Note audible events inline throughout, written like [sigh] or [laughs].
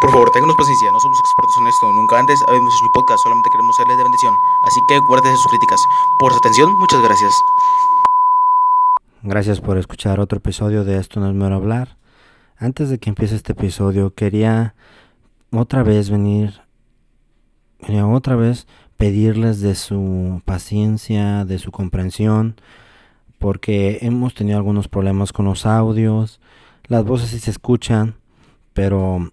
Por favor, ténganos paciencia, no somos expertos en esto, nunca antes habíamos hecho un podcast, solamente queremos serles de bendición. Así que guárdese sus críticas. Por su atención, muchas gracias. Gracias por escuchar otro episodio de Esto no es mero hablar. Antes de que empiece este episodio, quería otra vez venir, quería otra vez pedirles de su paciencia, de su comprensión, porque hemos tenido algunos problemas con los audios, las voces sí se escuchan, pero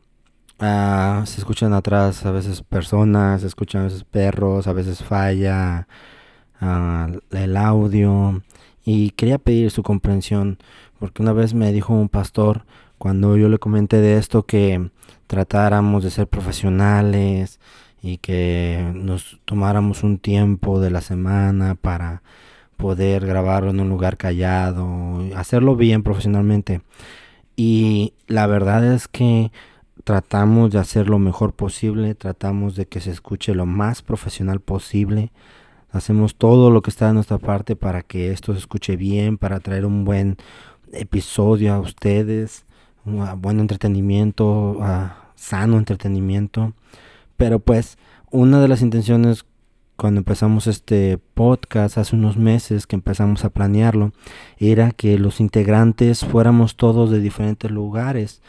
ah, se escuchan atrás a veces personas, se escuchan a veces perros, a veces falla ah, el audio y quería pedir su comprensión porque una vez me dijo un pastor cuando yo le comenté de esto que tratáramos de ser profesionales y que nos tomáramos un tiempo de la semana para poder grabarlo en un lugar callado, hacerlo bien profesionalmente. Y la verdad es que tratamos de hacer lo mejor posible, tratamos de que se escuche lo más profesional posible. Hacemos todo lo que está de nuestra parte para que esto se escuche bien, para traer un buen episodio a ustedes, un buen entretenimiento, sano entretenimiento. Pero pues una de las intenciones cuando empezamos este podcast hace unos meses que empezamos a planearlo era que los integrantes fuéramos todos de diferentes lugares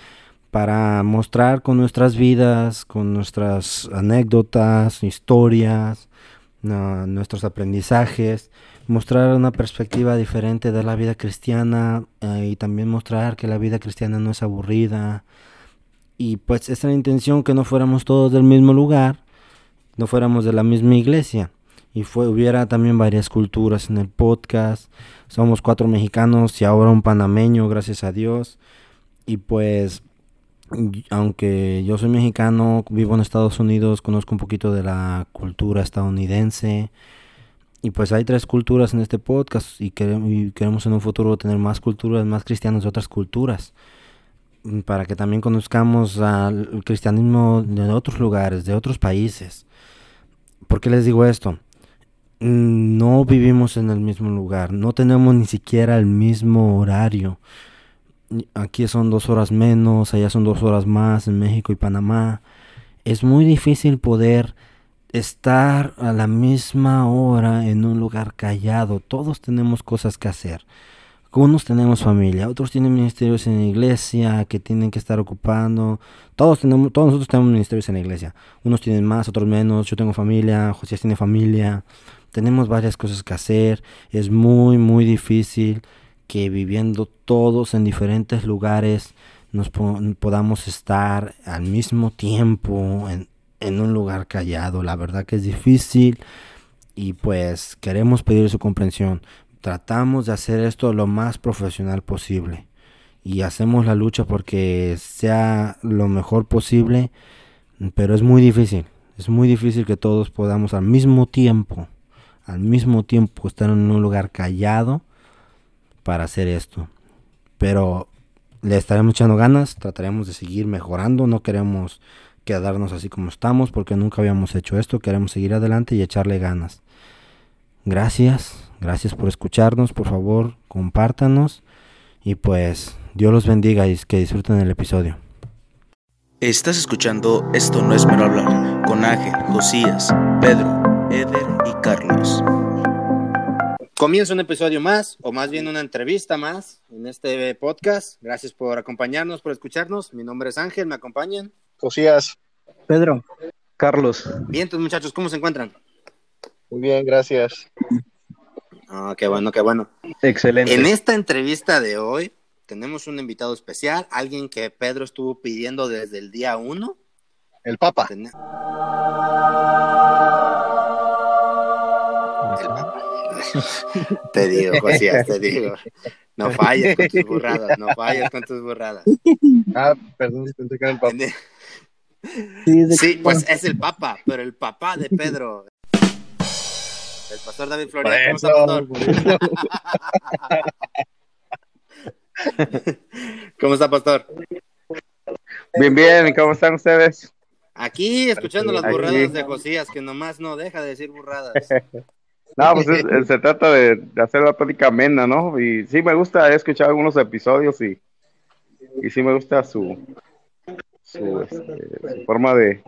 para mostrar con nuestras vidas, con nuestras anécdotas, historias, nuestros aprendizajes, mostrar una perspectiva diferente de la vida cristiana eh, y también mostrar que la vida cristiana no es aburrida. Y pues esa es la intención, que no fuéramos todos del mismo lugar, no fuéramos de la misma iglesia. Y fue, hubiera también varias culturas en el podcast. Somos cuatro mexicanos y ahora un panameño, gracias a Dios. Y pues aunque yo soy mexicano, vivo en Estados Unidos, conozco un poquito de la cultura estadounidense. Y pues hay tres culturas en este podcast y queremos, en un futuro tener más culturas, más cristianos de otras culturas. Mm, para que también conozcamos al cristianismo de otros lugares, de otros países. ¿Por qué les digo esto? Mm, no vivimos en el mismo lugar, no tenemos ni siquiera el mismo horario aquí son dos horas menos, allá son dos horas más en México y Panamá. Es muy difícil poder estar a la misma hora en un lugar callado. Todos tenemos cosas que hacer. Unos tenemos familia, otros tienen ministerios en la iglesia que tienen que estar ocupando. Todos tenemos, todos nosotros tenemos ministerios en la iglesia. Unos tienen más, otros menos. Yo tengo familia, José tiene familia. Tenemos varias cosas que hacer. Es muy, muy difícil que viviendo todos en diferentes lugares nos podamos estar al mismo tiempo en, en un lugar callado. La verdad que es difícil y pues queremos pedir su comprensión. Tratamos de hacer esto lo más profesional posible y hacemos la lucha porque sea lo mejor posible, pero es muy difícil. Es muy difícil que todos podamos al mismo tiempo, al mismo tiempo estar en un lugar callado para hacer esto. Pero le estaremos echando ganas, trataremos de seguir mejorando, no queremos quedarnos así como estamos porque nunca habíamos hecho esto, queremos seguir adelante y echarle ganas. Gracias, gracias por escucharnos, por favor, compártanos y pues Dios los bendiga y que disfruten el episodio. Estás escuchando Esto no es mero hablar con Ángel, Josías, Pedro, Eder y Carlos. Comienza un episodio más, o más bien una entrevista más en este podcast. Gracias por acompañarnos, por escucharnos. Mi nombre es Ángel, ¿me acompañan? Josías. Pedro. Carlos. Bien, entonces muchachos, ¿cómo se encuentran? Muy bien, gracias. Ah, qué bueno, qué bueno. Excelente. En esta entrevista de hoy tenemos un invitado especial, alguien que Pedro estuvo pidiendo desde el día uno. El Papa. El [laughs] te digo, Josías, te digo. No [laughs] falles con tus burradas, no falles con tus burradas. Ah, perdón, pensé que era el Papa. Sí, pues es el Papa, pero el papá de Pedro. El pastor David Flores. ¿Cómo está, pastor? [laughs] ¿Cómo está, pastor? Bien, bien, ¿cómo están ustedes? Aquí escuchando las burradas de Josías, que nomás no deja de decir burradas. No, pues se trata de, hacer la plática amena, ¿no? Y sí me gusta, he escuchado algunos episodios y, y sí me gusta su, su, este, su forma de,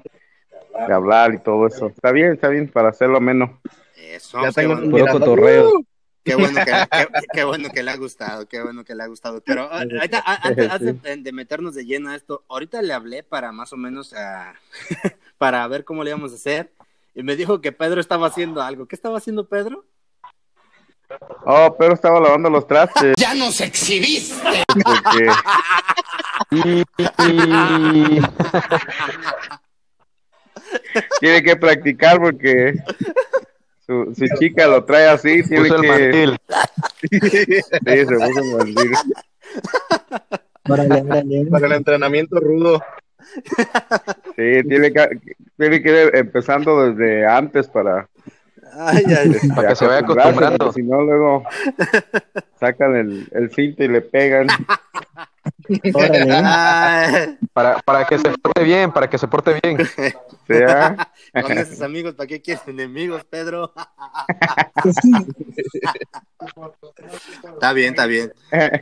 de hablar y todo eso. Está bien, está bien para hacerlo menos. Eso, Ya tengo bueno. un mirando. cotorreo. ¡Uh! Qué bueno que, qué, qué bueno que le ha gustado, qué bueno que le ha gustado. Pero ah, ahorita, antes, antes de- de meternos de lleno a esto, ahorita le hablé para más o menos ah, [laughs] para ver cómo le íbamos a hacer. Y me dijo que Pedro estaba haciendo algo. ¿Qué estaba haciendo Pedro? Oh, pero estaba lavando los trastes. ¡Ya nos exhibiste! Porque, tiene que practicar porque su, su chica lo trae así, tiene Puso el que mandil. sí, se puso el órale. Para el entrenamiento rudo. Sí, tiene que, tiene que ir empezando desde antes para, Ay, ay, ay. Para que se vaya acostumbrando. Si no, luego sacan el, el cinto y le pegan. [laughs] Para, para que se porte bien, para que se porte bien. ¿sea? con esos amigos, ¿para qué quieres enemigos, Pedro? [laughs] está bien, está bien.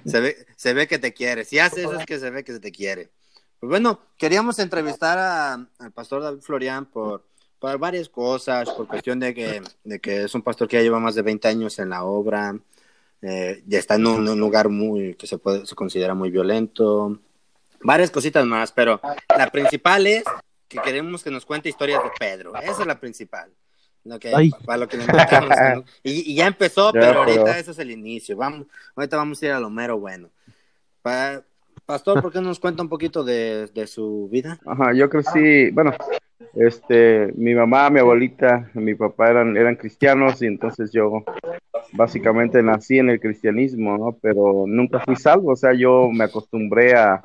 Se ve, se ve que te quiere. Si hace eso es que se ve que se te quiere. Pues bueno, queríamos entrevistar a- al pastor David Florian por, por varias cosas, por cuestión de que, de que es un pastor que ya lleva más de 20 años en la obra, eh, ya está en un, un lugar muy que se puede se considera muy violento, varias cositas más, pero la principal es que queremos que nos cuente historias de Pedro. Esa es la principal. Lo que, para lo que [laughs] y, y ya empezó, pero pero- ahorita eso es el inicio. Vamos, ahorita vamos a ir a lo mero bueno. Pa- Pastor, ¿por qué no nos cuenta un poquito de, de su vida? Ajá, yo crecí, bueno, este, mi mamá, mi abuelita, mi papá eran, eran cristianos y entonces yo básicamente nací en el cristianismo, ¿no? Pero nunca fui salvo, o sea, yo me acostumbré a,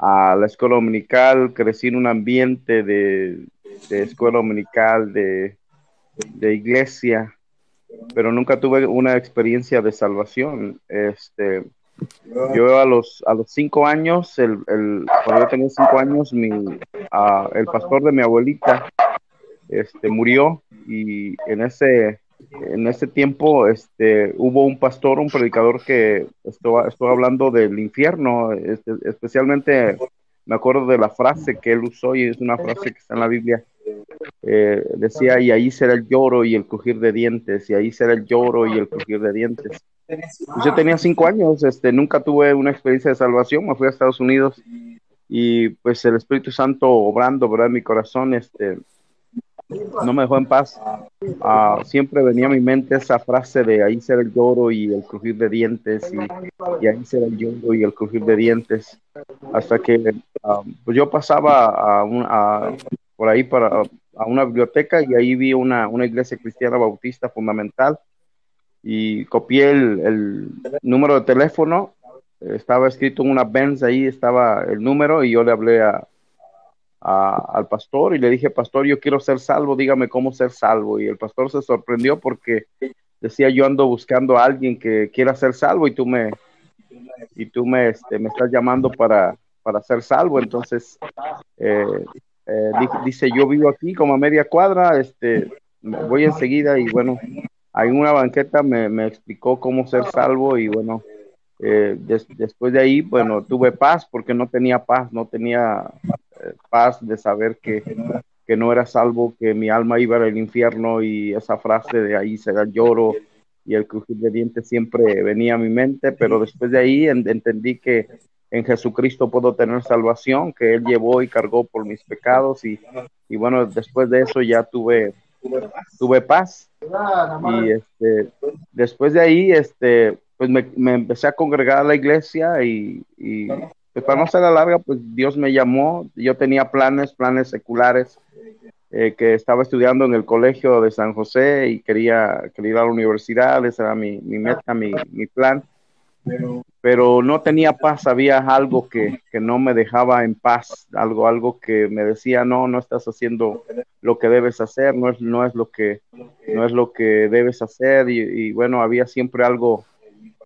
a la escuela dominical, crecí en un ambiente de, de escuela dominical, de, de iglesia, pero nunca tuve una experiencia de salvación. Este, yo a los, a los cinco años, el, el- cuando yo tenía cinco años, mi, ah, el pastor de mi abuelita este, murió y en ese, en ese tiempo este, hubo un pastor, un predicador que estuvo, estuvo hablando del infierno, este, especialmente me acuerdo de la frase que él usó y es una frase que está en la Biblia. Eh, decía, y ahí será el lloro y el crujir de dientes, y ahí será el lloro y el crujir de dientes. Pues yo tenía cinco años, este, nunca tuve una experiencia de salvación, me fui a Estados Unidos y pues el Espíritu Santo obrando, ¿verdad? En mi corazón, este, no me dejó en paz. Ah, siempre venía a mi mente esa frase de ahí será el lloro y el crujir de dientes y, y ahí será el lloro y el crujir de dientes. Hasta que ah, pues yo pasaba a un- a- por ahí para a una biblioteca y ahí vi una, una iglesia cristiana bautista fundamental y copié el, el número de teléfono, estaba escrito en una Benz, ahí estaba el número y yo le hablé a, a- al pastor y le dije, pastor, yo quiero ser salvo, dígame cómo ser salvo. Y el pastor se sorprendió porque decía, yo ando buscando a alguien que quiera ser salvo y tú me, y tú me, este, me estás llamando para, para ser salvo. Entonces, eh, eh, di- dice, yo vivo aquí como a media cuadra, este, voy enseguida y bueno, ahí en una banqueta me, me explicó cómo ser salvo y bueno, eh, des- después de ahí, bueno, tuve paz porque no tenía paz, no tenía eh, paz de saber que, que no era salvo, que mi alma iba al infierno y esa frase de ahí el lloro y el crujir de dientes siempre venía a mi mente, pero después de ahí en- entendí que en Jesucristo puedo tener salvación, que Él llevó y cargó por mis pecados y, y bueno, después de eso ya tuve, tuve paz y este, después de ahí, este, pues me, me empecé a congregar a la iglesia y, y, pues para no ser la larga, pues Dios me llamó, yo tenía planes, planes seculares, eh, que estaba estudiando en el colegio de San José y quería, quería ir a la universidad, esa era mi, mi meta, mi, mi plan, pero no tenía paz, había algo que, que no me dejaba en paz, algo, algo que me decía, no, no estás haciendo lo que debes hacer, no es, no es lo que, no es lo que debes hacer y, bueno, había siempre algo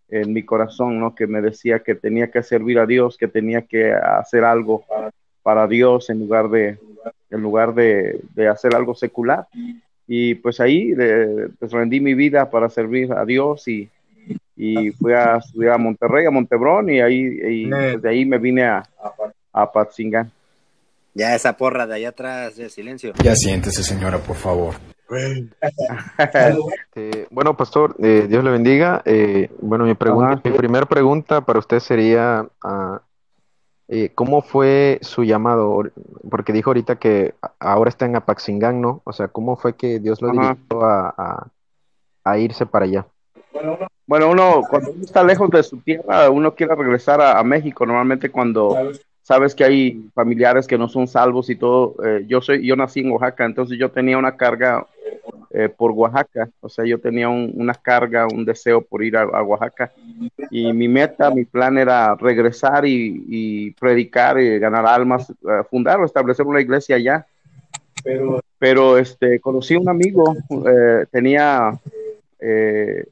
en mi corazón, ¿no? Que me decía que tenía que servir a Dios, que tenía que hacer algo para Dios en lugar de, en lugar de, de hacer algo secular. Y pues ahí eh, rendí mi vida para servir a Dios y, y fui a estudiar a Monterrey, a Montebrón y ahí y, pues, de ahí me vine a, a Patzingán. Ya esa porra de allá atrás, de silencio. Ya siéntese, señora, por favor. [laughs] Este, bueno, pastor, eh, Dios le bendiga. Eh, bueno, mi pregunta, Ajá. mi primera pregunta para usted sería, ah, eh, ¿cómo fue su llamado? Porque dijo ahorita que ahora está en Apaxingán, ¿no? O sea, ¿cómo fue que Dios lo Ajá. dirigió a, a- a irse para allá? Bueno, uno cuando uno está lejos de su tierra, uno quiere regresar a, a México. Normalmente cuando sabes que hay familiares que no son salvos y todo, eh, yo soy, yo nací en Oaxaca, entonces yo tenía una carga eh, por Oaxaca, o sea, yo tenía un- una carga, un deseo por ir a, a Oaxaca y mi meta, mi plan era regresar y, y predicar y ganar almas, eh, fundar o establecer una iglesia allá. Pero este, conocí a un amigo, eh, tenía eh,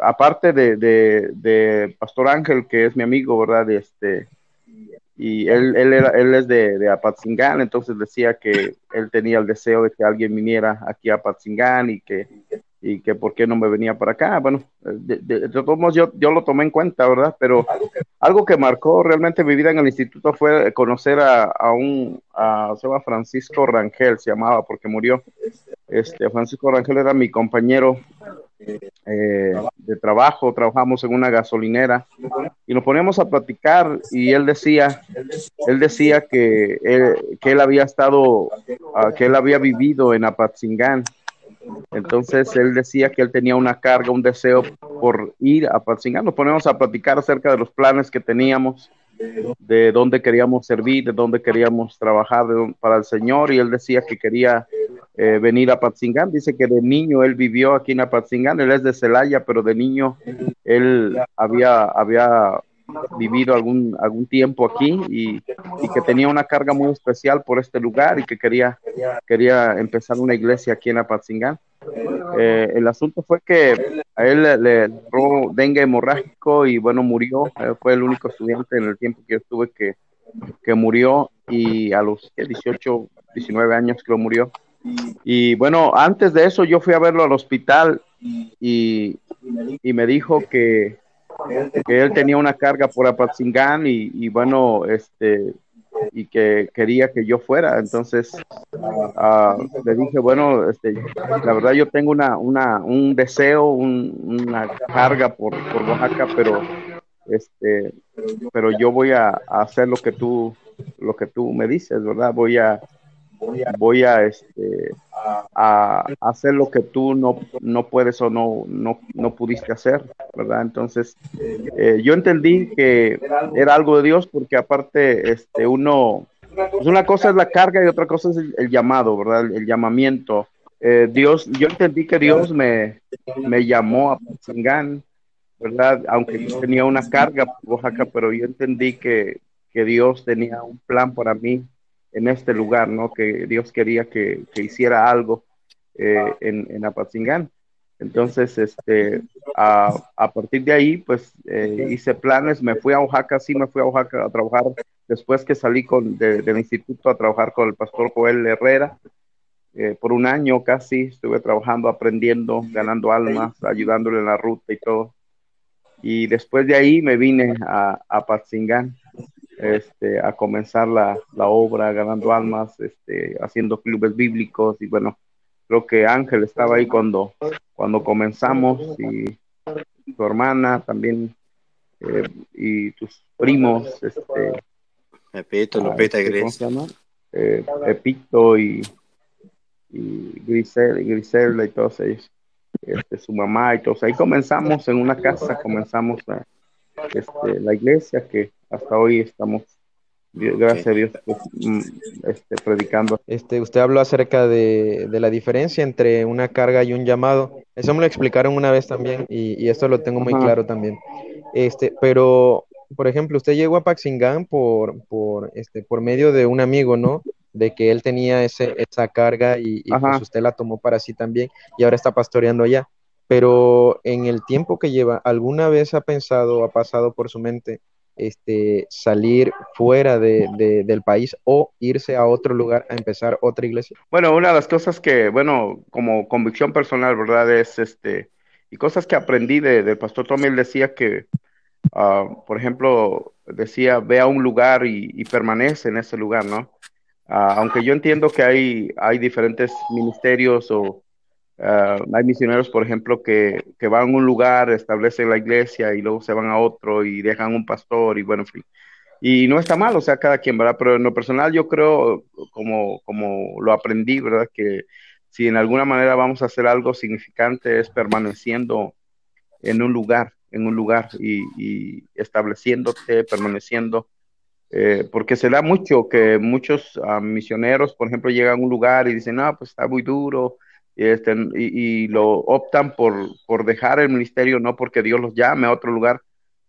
aparte de, de, de Pastor Ángel, que es mi amigo, ¿verdad? Este, y él, él, era, él es de, de Apatzingán, entonces decía que él tenía el deseo de que alguien viniera aquí a Apatzingán y que, y que por qué no me venía para acá. Bueno, de, todos modos yo, yo lo tomé en cuenta, ¿verdad? Pero algo que marcó realmente mi vida en el instituto fue conocer a, a un, a, se llama Francisco Rangel, se llamaba porque murió. Este, Francisco Rangel era mi compañero eh, de trabajo, trabajamos en una gasolinera y nos poníamos a platicar y él decía, él decía que él, que él había estado, ah, que él había vivido en Apatzingán. Entonces él decía que él tenía una carga, un deseo por ir a Apatzingán. Nos ponemos a platicar acerca de los planes que teníamos, de dónde queríamos servir, de dónde queríamos trabajar de para el Señor y él decía que quería eh, venir a Apatzingán. Dice que de niño él vivió aquí en Apatzingán, él es de Celaya, pero de niño él había, había vivido algún, algún tiempo aquí y, y que tenía una carga muy especial por este lugar y que quería, quería empezar una iglesia aquí en Apatzingán. Eh, el asunto fue que a él le, le agarró dengue hemorrágico y bueno, murió. Eh, fue el único estudiante en el tiempo que yo estuve que, que murió y a los ¿qué? 18, 19 años que lo murió. Y bueno, antes de eso yo fui a verlo al hospital y, y me dijo que, que él tenía una carga por Apatzingán y, y bueno, este, y que quería que yo fuera. Entonces ah, le dije, bueno, este, la verdad yo tengo una, una, un deseo, un- una carga por, por Oaxaca, pero este, pero yo voy a, a hacer lo que tú, lo que tú me dices, ¿verdad? Voy a, voy a, este, a hacer lo que tú no, no puedes o no, no, no pudiste hacer, ¿verdad? Entonces, eh, yo entendí que era algo de Dios porque aparte, este, uno, pues una cosa es la carga y otra cosa es el, llamado, ¿verdad? El, el llamamiento. Eh, Dios, yo entendí que Dios me, me llamó a Patzingán, ¿verdad? Aunque yo tenía una carga por Oaxaca, pero yo entendí que, que Dios tenía un plan para mí en este lugar, ¿no? Que Dios quería que, que hiciera algo eh, en, en Apatzingán. Entonces, este, a, a partir de ahí, pues eh, hice planes, me fui a Oaxaca, sí me fui a Oaxaca a trabajar después que salí con, de- del instituto a trabajar con el pastor Joel Herrera. eh, por un año casi estuve trabajando, aprendiendo, ganando almas, ayudándole en la ruta y todo. Y después de ahí me vine a, a Patzingán este, a comenzar la, la obra, ganando almas, este, haciendo clubes bíblicos y bueno, creo que Ángel estaba ahí cuando, cuando comenzamos y tu hermana también eh, y tus primos, este, Pepito, ah, Lupita y este, ¿cómo Gris. se llama? Eh, Pepito y, y Grisel, y Griselda y todos ellos, este, su mamá y todos. Ahí comenzamos en una casa, comenzamos la, este, la iglesia que hasta hoy estamos, gracias a Dios, pues, mm, este, predicando. Este, usted habló acerca de, de la diferencia entre una carga y un llamado. Eso me lo explicaron una vez también y, y esto lo tengo muy Ajá. claro también. Este, pero, por ejemplo, usted llegó a Paxingán por, por, este, por medio de un amigo, ¿no? De que él tenía ese, esa carga y, y pues usted la tomó para sí también y ahora está pastoreando allá. Pero en el tiempo que lleva, ¿alguna vez ha pensado, ha pasado por su mente, este, salir fuera de, de- del país o irse a otro lugar a empezar otra iglesia? Bueno, una de las cosas que, bueno, como convicción personal, ¿verdad? Es este, y cosas que aprendí de, del pastor Tommy, él decía que, ah, por ejemplo, decía, ve a un lugar y, y permanece en ese lugar, ¿no? Ah, aunque yo entiendo que hay, hay diferentes ministerios o ah, hay misioneros, por ejemplo, que, que, van a un lugar, establecen la iglesia y luego se van a otro y dejan un pastor y bueno, en fin. Y no está mal, o sea, cada quien, ¿verdad? Pero en lo personal yo creo, como, como lo aprendí, ¿verdad? Que si en alguna manera vamos a hacer algo significante es permaneciendo en un lugar, en un lugar y, y estableciéndote, permaneciendo eh, porque se da mucho que muchos uh, misioneros, por ejemplo, llegan a un lugar y dicen, no, pues está muy duro, este, y, y, lo optan por, por dejar el ministerio, no porque Dios los llame a otro lugar,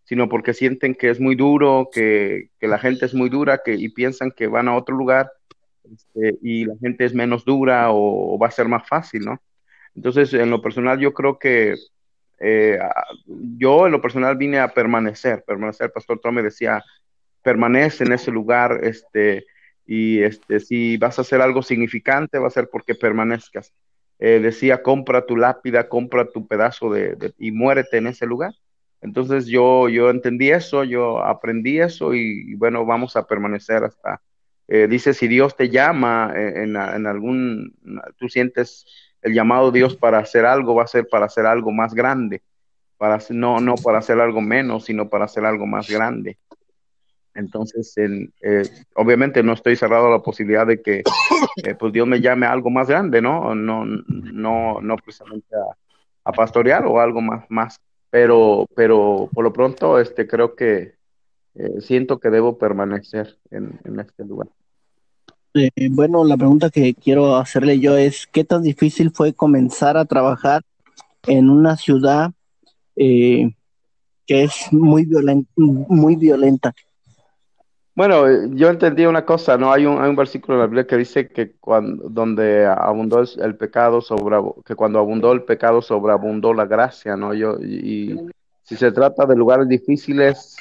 sino porque sienten que es muy duro, que, que la gente es muy dura que, y piensan que van a otro lugar este, y la gente es menos dura o, va a ser más fácil, ¿no? Entonces, en lo personal, yo creo que eh, yo en lo personal vine a permanecer, permanecer. Pastor Tom me decía, permanece en ese lugar, este, y este, si vas a hacer algo significante, va a ser porque permanezcas. Eh, decía, compra tu lápida, compra tu pedazo de, y muérete en ese lugar. Entonces yo, yo entendí eso, yo aprendí eso y, bueno, vamos a permanecer hasta, eh, dice, si Dios te llama en, en, algún, tú sientes el llamado de Dios para hacer algo, va a ser para hacer algo más grande, para, no, no para hacer algo menos, sino para hacer algo más grande. Entonces, en, eh, obviamente no estoy cerrado a la posibilidad de que eh, pues Dios me llame a algo más grande, ¿no? No, no, no precisamente a, pastorear o algo más, más. Pero, pero por lo pronto, este, creo que eh, siento que debo permanecer en, este lugar. Bueno, la pregunta que quiero hacerle yo es, ¿qué tan difícil fue comenzar a trabajar en una ciudad que es muy, violent muy violenta? Bueno, yo entendí una cosa, ¿no? Hay un, hay un versículo en la Biblia que dice que cuando, donde abundó el pecado, sobre, que cuando abundó el pecado, sobreabundó la gracia, ¿no? Yo, y, y si se trata de lugares difíciles,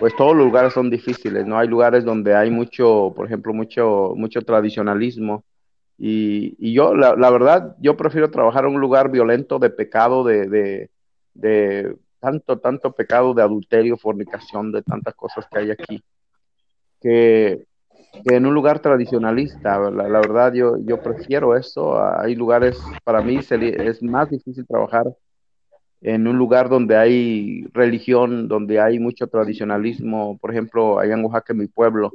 pues todos los lugares son difíciles, ¿no? Hay lugares donde hay mucho, por ejemplo, mucho, mucho tradicionalismo. Y, y yo, la, la, verdad, yo prefiero trabajar en un lugar violento de pecado, de, de, de tanto, tanto pecado de adulterio, fornicación, de tantas cosas que hay aquí que, en un lugar tradicionalista, la, verdad yo, yo prefiero eso, hay lugares, para mí es más difícil trabajar en un lugar donde hay religión, donde hay mucho tradicionalismo, por ejemplo, allá en Oaxaca, mi pueblo,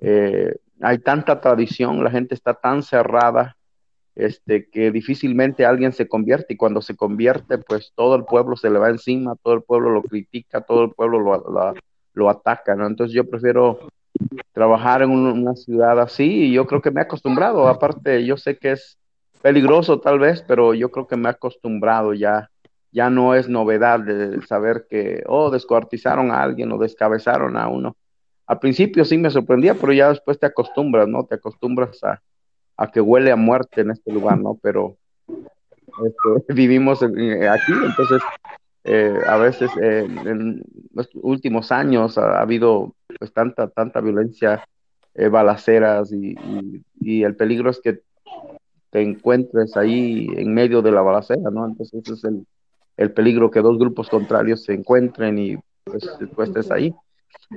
eh, hay tanta tradición, la gente está tan cerrada, este, que difícilmente alguien se convierte. Y cuando se convierte, pues todo el pueblo se le va encima, todo el pueblo lo critica, todo el pueblo lo, lo, lo ataca, ¿no? Entonces yo prefiero trabajar en una ciudad así y yo creo que me he acostumbrado. Aparte, yo sé que es peligroso tal vez, pero yo creo que me he acostumbrado ya. Ya no es novedad de saber que, oh, descuartizaron a alguien o descabezaron a uno. Al principio sí me sorprendía, pero ya después te acostumbras, ¿no? Te acostumbras a, que huele a muerte en este lugar, ¿no? Pero este, [laughs] vivimos en, aquí, entonces eh, a veces eh, en los últimos años ha, ha, habido pues tanta, tanta violencia, eh, balaceras y, y, el peligro es que te encuentres ahí en medio de la balacera, ¿no? Entonces ese es el, el peligro que dos grupos contrarios se encuentren y pues estés ahí.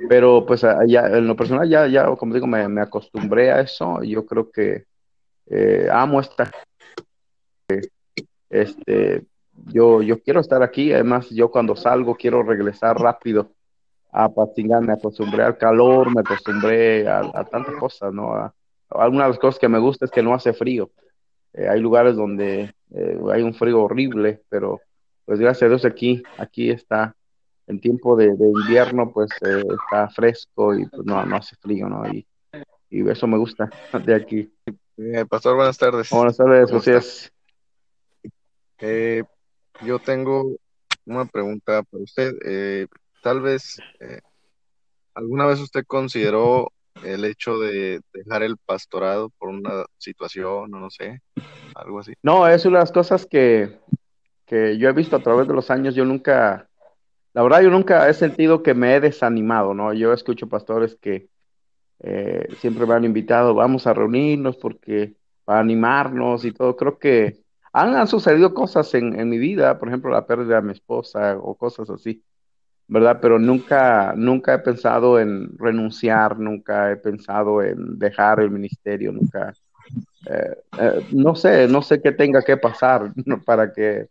Pero pues ya, en lo personal ya, ya como digo, me, me acostumbré a eso yo creo que eh, amo esta este yo, yo quiero estar aquí, además yo cuando salgo quiero regresar rápido a patinar, me acostumbré al calor, me acostumbré a, a tantas cosas, ¿no? A, a algunas de las cosas que me gusta es que no hace frío. Eh, hay lugares donde eh, hay un frío horrible, pero pues gracias a Dios aquí, aquí está, en tiempo de, de invierno pues eh, está fresco y pues no, no hace frío, ¿no? Y, y eso me gusta de aquí. Eh, pastor, buenas tardes. Buenas tardes, gracias. Eh, yo tengo una pregunta para usted. Eh, tal vez eh, alguna vez usted consideró el hecho de dejar el pastorado por una situación o no sé, algo así. No, es una de las cosas que, que yo he visto a través de los años. Yo nunca, la verdad, yo nunca he sentido que me he desanimado, ¿no? Yo escucho pastores que eh, siempre me han invitado, vamos a reunirnos porque para animarnos y todo. Creo que han, han sucedido cosas en, en, mi vida, por ejemplo, la pérdida de mi esposa o cosas así. ¿verdad? Pero nunca, nunca he pensado en renunciar, nunca he pensado en dejar el ministerio, nunca, eh, eh, no sé, no sé qué tenga que pasar [laughs] para que,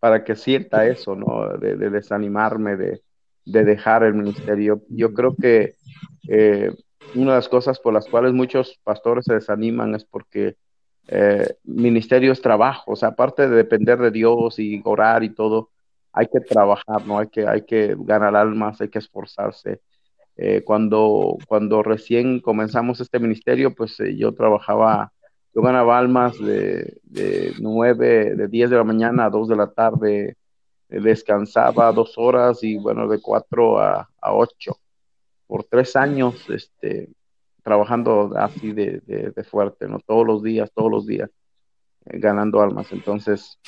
para que sienta eso, ¿no? De, desanimarme, de, dejar el ministerio. Yo creo que eh, una de las cosas por las cuales muchos pastores se desaniman es porque ministerio es trabajo, o sea, aparte de depender de Dios y orar y todo, hay que trabajar, ¿no? Hay que, hay que ganar almas, hay que esforzarse. Eh, cuando, cuando recién comenzamos este ministerio, pues eh, yo trabajaba, yo ganaba almas de, de 9, de 10 de la mañana a 2 de la tarde, eh, descansaba dos horas y bueno, de 4 a, a 8 por tres años, este, trabajando así de, de, fuerte, ¿no? Todos los días, todos los días, ganando almas. Entonces,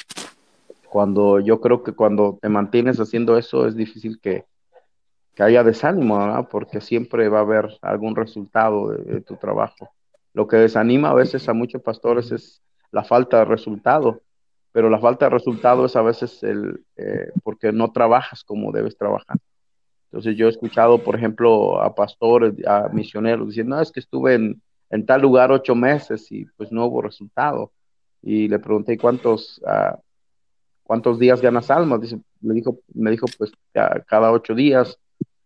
cuando yo creo que cuando te mantienes haciendo eso es difícil que, haya desánimo, ¿verdad? porque siempre va a haber algún resultado de, tu trabajo. Lo que desanima a veces a muchos pastores es la falta de resultado, pero la falta de resultado es a veces el, eh, porque no trabajas como debes trabajar. Entonces yo he escuchado, por ejemplo, a pastores, a misioneros diciendo, no, es que estuve en, en tal lugar ocho meses y pues no hubo resultado. Y le pregunté cuántos, uh, ¿cuántos días ganas almas? Dice, me dijo, me dijo pues cada ocho días,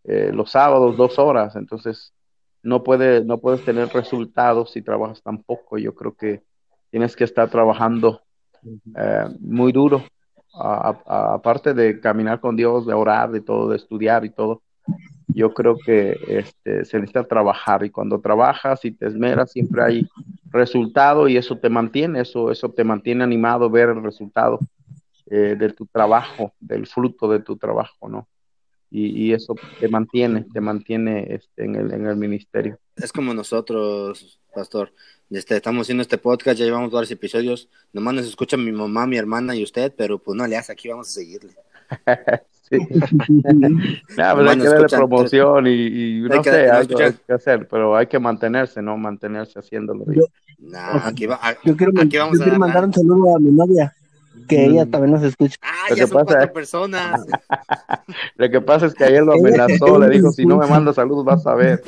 eh, los sábados dos horas, entonces no, puede, no puedes tener resultados si trabajas tan poco. Yo creo que tienes que estar trabajando eh, muy duro, aparte de caminar con Dios, de orar, de todo, de estudiar y todo. Yo creo que este, se necesita trabajar y cuando trabajas y te esmeras siempre hay resultado y eso te mantiene, eso, eso te mantiene animado ver el resultado. Eh, de tu trabajo, del fruto de tu trabajo, ¿no? Y, eso te mantiene, te mantiene este, en, el, en el ministerio. Es como nosotros, pastor. Este, estamos haciendo este podcast, ya llevamos varios episodios. Nomás nos escucha mi mamá, mi hermana y usted, pero pues no le hace, aquí vamos a seguirle. [laughs] sí. [laughs] no, pero hay que darle promoción y, no sé, hay que hacer, pero hay que mantenerse, ¿no? Mantenerse haciéndolo. Yo, aquí, va, yo quiero, aquí vamos yo quiero mandar un saludo a mi novia que ella mm. también nos escucha. Ah, ya son cuatro personas. [laughs] Lo que pasa es que ayer lo amenazó, le dijo, si no me manda saludos vas a ver.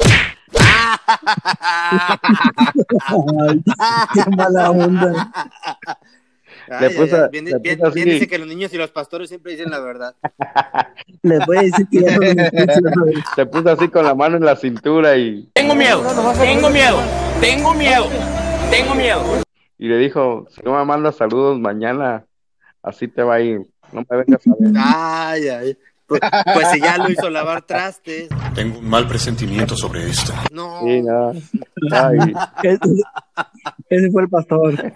Qué mala onda. bien, dice que los niños y los pastores siempre dicen la verdad. Les voy a decir que ya no Se puso así con la mano en la cintura y... Tengo miedo, tengo miedo, tengo miedo, tengo miedo. Y le dijo, si no me manda saludos mañana, así te va a ir. No me vengas a ver. Ay, ay. Pues, pues, si ya lo hizo lavar trastes. Tengo un mal presentimiento sobre esto. No. Sí, no. [laughs] Ese, fue el pastor.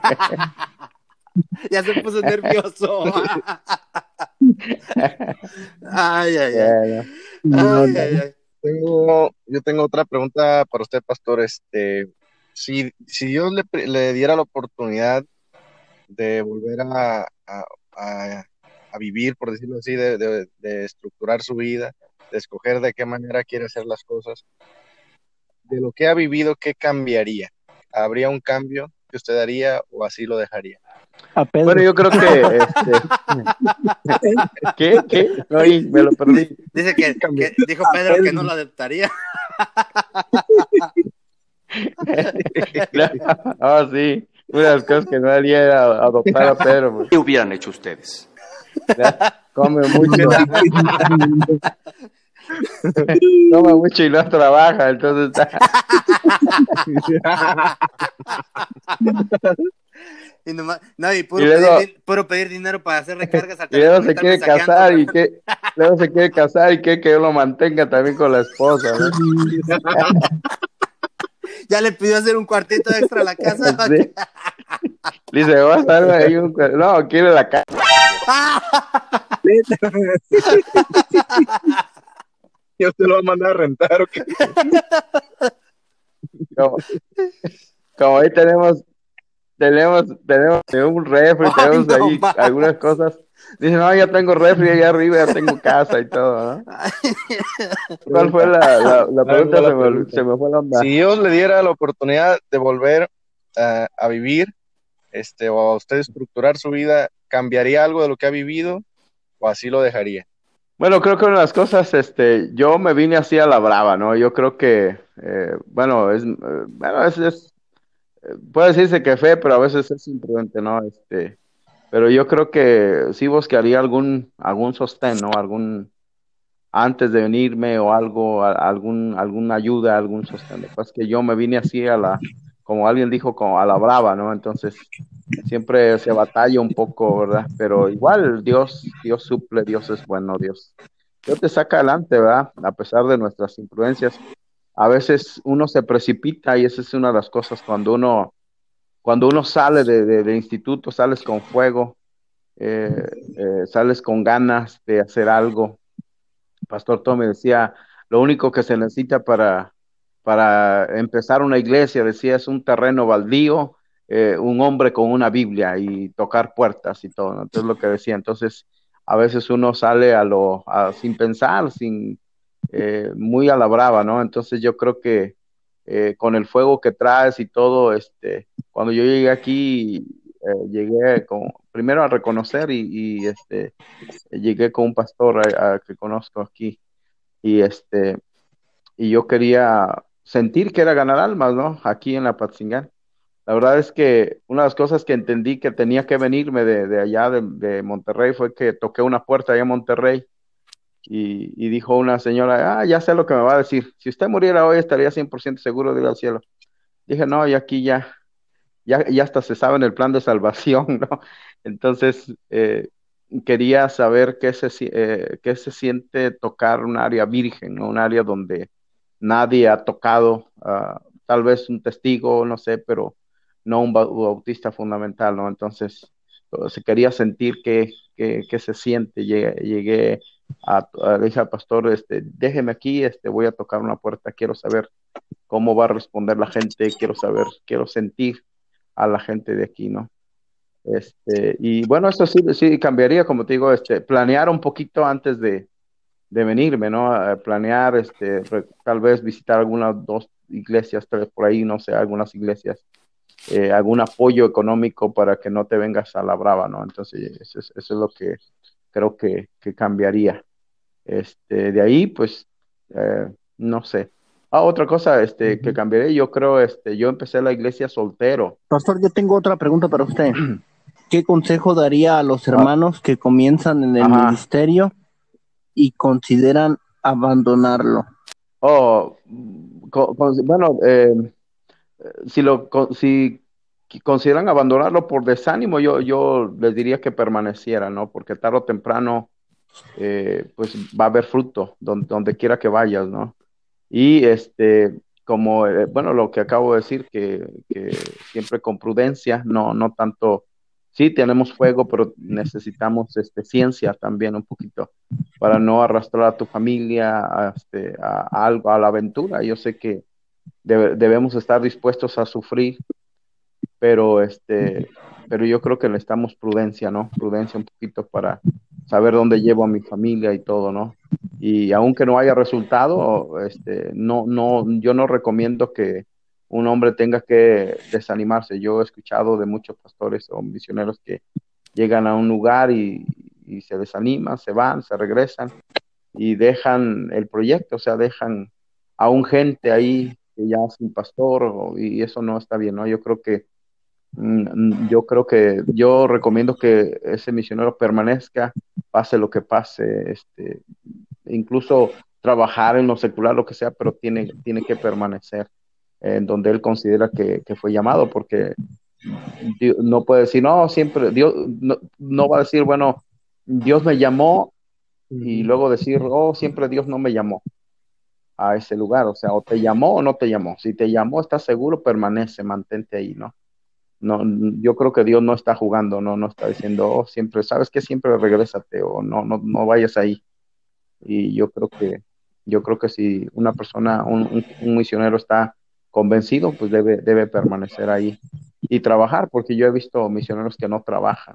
ya se puso nervioso. ay, ay, ay. ay, Tengo, yo tengo otra pregunta para usted, pastor. Este, si, si Dios le, le diera la oportunidad de volver a, a, vivir, por decirlo así, de, estructurar su vida, de escoger de qué manera quiere hacer las cosas. De lo que ha vivido, ¿qué cambiaría? ¿Habría un cambio que usted haría o así lo dejaría? Bueno, yo creo que [laughs] este... ¿Qué? ¿Qué? No, me lo perdí. Dice que, dijo Pedro que no lo adoptaría. [laughs] Ah, sí. Una de las cosas que no haría era adoptar a Pedro. Pues. ¿Qué hubieran hecho ustedes? Come mucho. Come mucho y no [laughs] [laughs] trabaja, entonces [laughs] y nomás, no, y puro, pedir, puro, pedir, dinero para hacer recargas al Y luego se quiere casar y que luego se quiere casar y que, que yo lo mantenga también con la esposa. ¿no? [laughs] ya le pidió hacer un cuartito extra a la casa. [laughs] Dice, vas a ver ahí un No, quiere la casa. ¿Y usted lo va a mandar a rentar o qué? Como, ahí tenemos, tenemos, tenemos un refri, tenemos ahí algunas cosas Dice, no, ya tengo refri allá arriba, ya tengo casa y todo, [laughs] ¿Cuál fue la, la, pregunta? Se me, fue la onda. Si Dios le diera la oportunidad de volver a vivir, este, o a usted estructurar su vida, ¿cambiaría algo de lo que ha vivido o así lo dejaría? Bueno, creo que una de las cosas, este, yo me vine así a la brava, ¿no? Yo creo que, eh, bueno, es, eh, bueno, es, es, puede decirse que fe, pero a veces es imprudente, ¿no? Este, pero yo creo que sí buscaría algún, algún sostén, ¿no? Algún, antes de venirme o algo, algún, alguna ayuda, algún sostén. Pues que yo me vine así a la, como alguien dijo, a la brava, ¿no? Entonces, siempre se batalla un poco, ¿verdad? Pero igual Dios, Dios suple, Dios es bueno, Dios. Dios te saca adelante, ¿verdad? A pesar de nuestras influencias. A veces uno se precipita y esa es una de las cosas cuando uno, cuando uno sale de, instituto, sales con fuego, eh, eh, sales con ganas de hacer algo. Pastor Tommy decía, lo único que se necesita para, para empezar una iglesia, decía, es un terreno baldío, eh, un hombre con una Biblia y tocar puertas y todo. ¿no? Entonces lo que decía, entonces a veces uno sale a lo, a, sin pensar, sin, muy a la brava, ¿no? Entonces yo creo que con el fuego que traes y todo, este, cuando yo llegué aquí, eh, llegué con, primero a reconocer y, y, este, llegué con un pastor a, a, que conozco aquí y este, y yo quería sentir que era ganar almas, ¿no? Aquí en la Patzingán. La verdad es que una de las cosas que entendí que tenía que venirme de, de allá de, de, Monterrey fue que toqué una puerta allá en Monterrey y, y, dijo una señora, ah, ya sé lo que me va a decir. Si usted muriera hoy estaría 100% seguro de ir al cielo. Dije, no, y aquí ya, ya, ya hasta se sabe en el plan de salvación, [laughs] ¿no? Entonces, eh, quería saber qué se, eh, qué se siente tocar un área virgen, ¿no? un área donde nadie ha tocado, uh, tal vez un testigo, no sé, pero no un bautista fundamental, ¿no? Entonces, se quería sentir qué, qué, qué se siente. Llegué, a, a, dije al pastor, este, déjeme aquí, este, voy a tocar una puerta, quiero saber cómo va a responder la gente, quiero saber, quiero sentir a la gente de aquí, ¿no? Este, y bueno, eso sí, sí cambiaría, como te digo, este, planear un poquito antes de, de venirme, ¿no? A planear, este, tal vez visitar algunas dos iglesias, tres por ahí, no sé, algunas iglesias, eh, algún apoyo económico para que no te vengas a la brava, ¿no? Entonces, eso es, lo que creo que, que, cambiaría. Este, de ahí, pues, eh, no sé. Ah, otra cosa este, que cambiaré, yo creo, este, yo empecé la iglesia soltero. Pastor, yo tengo otra pregunta para usted. [clears throat] ¿Qué consejo daría a los hermanos que comienzan en el Ajá. ministerio y consideran abandonarlo? Oh, con, con, bueno, eh, si lo si consideran abandonarlo por desánimo, yo, yo les diría que permaneciera, ¿no? Porque tarde o temprano, eh, pues va a haber fruto donde, donde, quiera que vayas, ¿no? Y este, como, eh, bueno, lo que acabo de decir, que, siempre con prudencia, no, no tanto, sí tenemos fuego, pero necesitamos este, ciencia también un poquito para no arrastrar a tu familia a, este, a, algo, a la aventura. Yo sé que debe, debemos estar dispuestos a sufrir, pero este, pero yo creo que necesitamos prudencia, ¿no? Prudencia un poquito para saber dónde llevo a mi familia y todo, ¿no? Y aunque no haya resultado, este, no, no, yo no recomiendo que un hombre tenga que desanimarse. Yo he escuchado de muchos pastores o misioneros que llegan a un lugar y, y se desaniman, se van, se regresan y dejan el proyecto, o sea, dejan a un gente ahí que ya sin pastor y eso no está bien, ¿no? Yo creo que yo creo que yo recomiendo que ese misionero permanezca, pase lo que pase, este, incluso trabajar en lo secular, lo que sea, pero tiene, tiene que permanecer en donde él considera que, que fue llamado, porque Dios no puede decir, no, siempre, Dios no, no, va a decir, bueno, Dios me llamó y luego decir, oh, siempre Dios no me llamó a ese lugar, o sea, o te llamó o no te llamó. Si te llamó, estás seguro, permanece, mantente ahí, ¿no? No, yo creo que Dios no está jugando, no, no está diciendo, oh, siempre, sabes que siempre regrésate o no, no, no vayas ahí. Y yo creo que, yo creo que si una persona, un, un, misionero está convencido, pues debe, debe permanecer ahí y trabajar, porque yo he visto misioneros que no trabajan,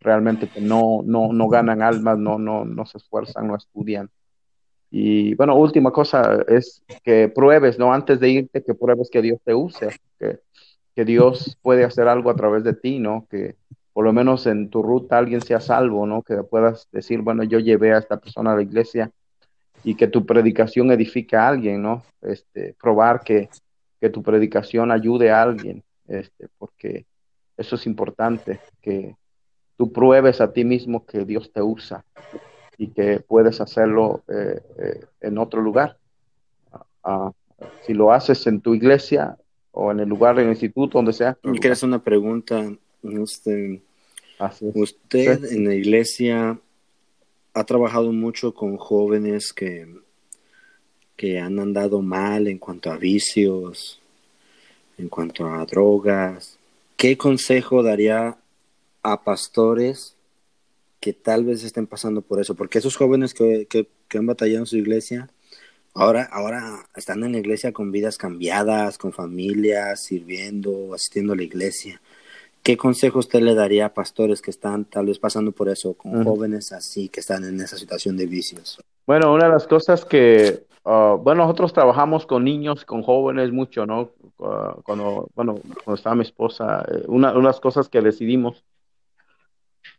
realmente que no, no, no ganan almas, no, no, no se esfuerzan, no estudian. Y bueno, última cosa es que pruebes, ¿no? Antes de irte, que pruebes que Dios te use, que, que Dios puede hacer algo a través de ti, ¿no? Que por lo menos en tu ruta alguien sea salvo, ¿no? Que puedas decir, bueno, yo llevé a esta persona a la iglesia y que tu predicación edifique a alguien, ¿no? Este, probar que, que tu predicación ayude a alguien, este, porque eso es importante, que tú pruebes a ti mismo que Dios te usa y que puedes hacerlo eh, eh, en otro lugar. Ah, si lo haces en tu iglesia o en el lugar, en el instituto, donde sea. Quiero hacer una pregunta. Este, usted en la iglesia ha trabajado mucho con jóvenes que, que han andado mal en cuanto a vicios, en cuanto a drogas. ¿Qué consejo daría a pastores que tal vez estén pasando por eso? Porque esos jóvenes que, que, que han batallado en su iglesia, ahora, ahora están en la iglesia con vidas cambiadas, con familias, sirviendo, asistiendo a la iglesia. ¿Qué consejo usted le daría a pastores que están tal vez pasando por eso, con jóvenes así, que están en esa situación de vicios? Bueno, una de las cosas que, uh, bueno, nosotros trabajamos con niños, con jóvenes mucho, ¿no? Uh, cuando, bueno, cuando estaba mi esposa, eh, una, una de las cosas que decidimos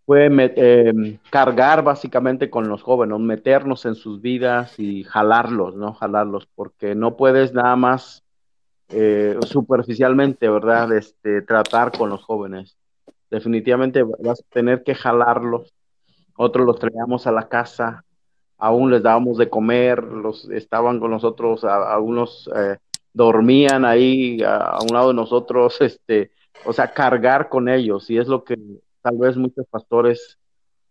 fue eh, cargar básicamente con los jóvenes, meternos en sus vidas y jalarlos, ¿no? Jalarlos, porque no puedes nada más eh, superficialmente, ¿verdad? Este, tratar con los jóvenes. Definitivamente vas a tener que jalarlos. Otros los traíamos a la casa, aún les dábamos de comer, los estaban con nosotros, algunos eh, dormían ahí a, un lado de nosotros, [laughs] este, o sea, cargar con ellos, y es lo que tal vez muchos pastores